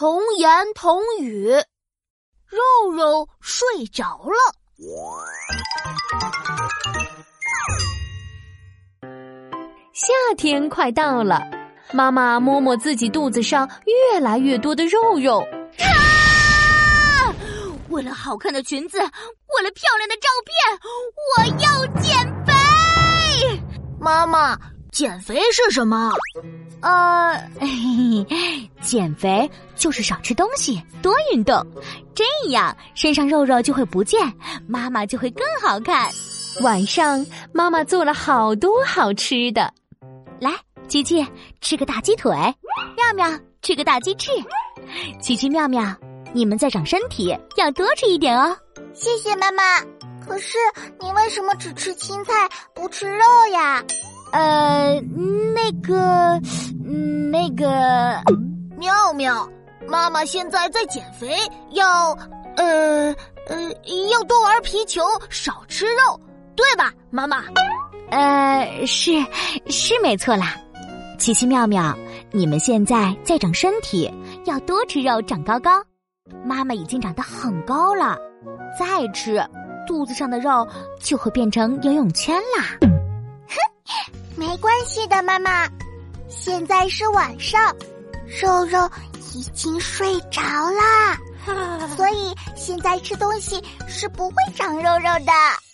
童言童语，肉肉睡着了。夏天快到了，妈妈摸摸自己肚子上越来越多的肉肉。啊！为了好看的裙子，为了漂亮的照片，我要减肥。妈妈，减肥是什么？呃，减肥就是少吃东西，多运动，这样身上肉肉就会不见，妈妈就会更好看。晚上，妈妈做了好多好吃的。来，琪琪吃个大鸡腿，妙妙吃个大鸡翅。琪琪、妙妙，你们在长身体，要多吃一点哦。谢谢妈妈。可是你为什么只吃青菜不吃肉呀？呃，那个，那个，妙妙，妈妈现在在减肥，要，呃呃，要多玩皮球，少吃肉，对吧，妈妈？呃，是是没错啦。奇奇妙妙，你们现在在长身体，要多吃肉，长高高。妈妈已经长得很高了，再吃，肚子上的肉就会变成游泳圈啦。哼，没关系的，妈妈。现在是晚上，肉肉已经睡着啦，所以现在吃东西是不会长肉肉的。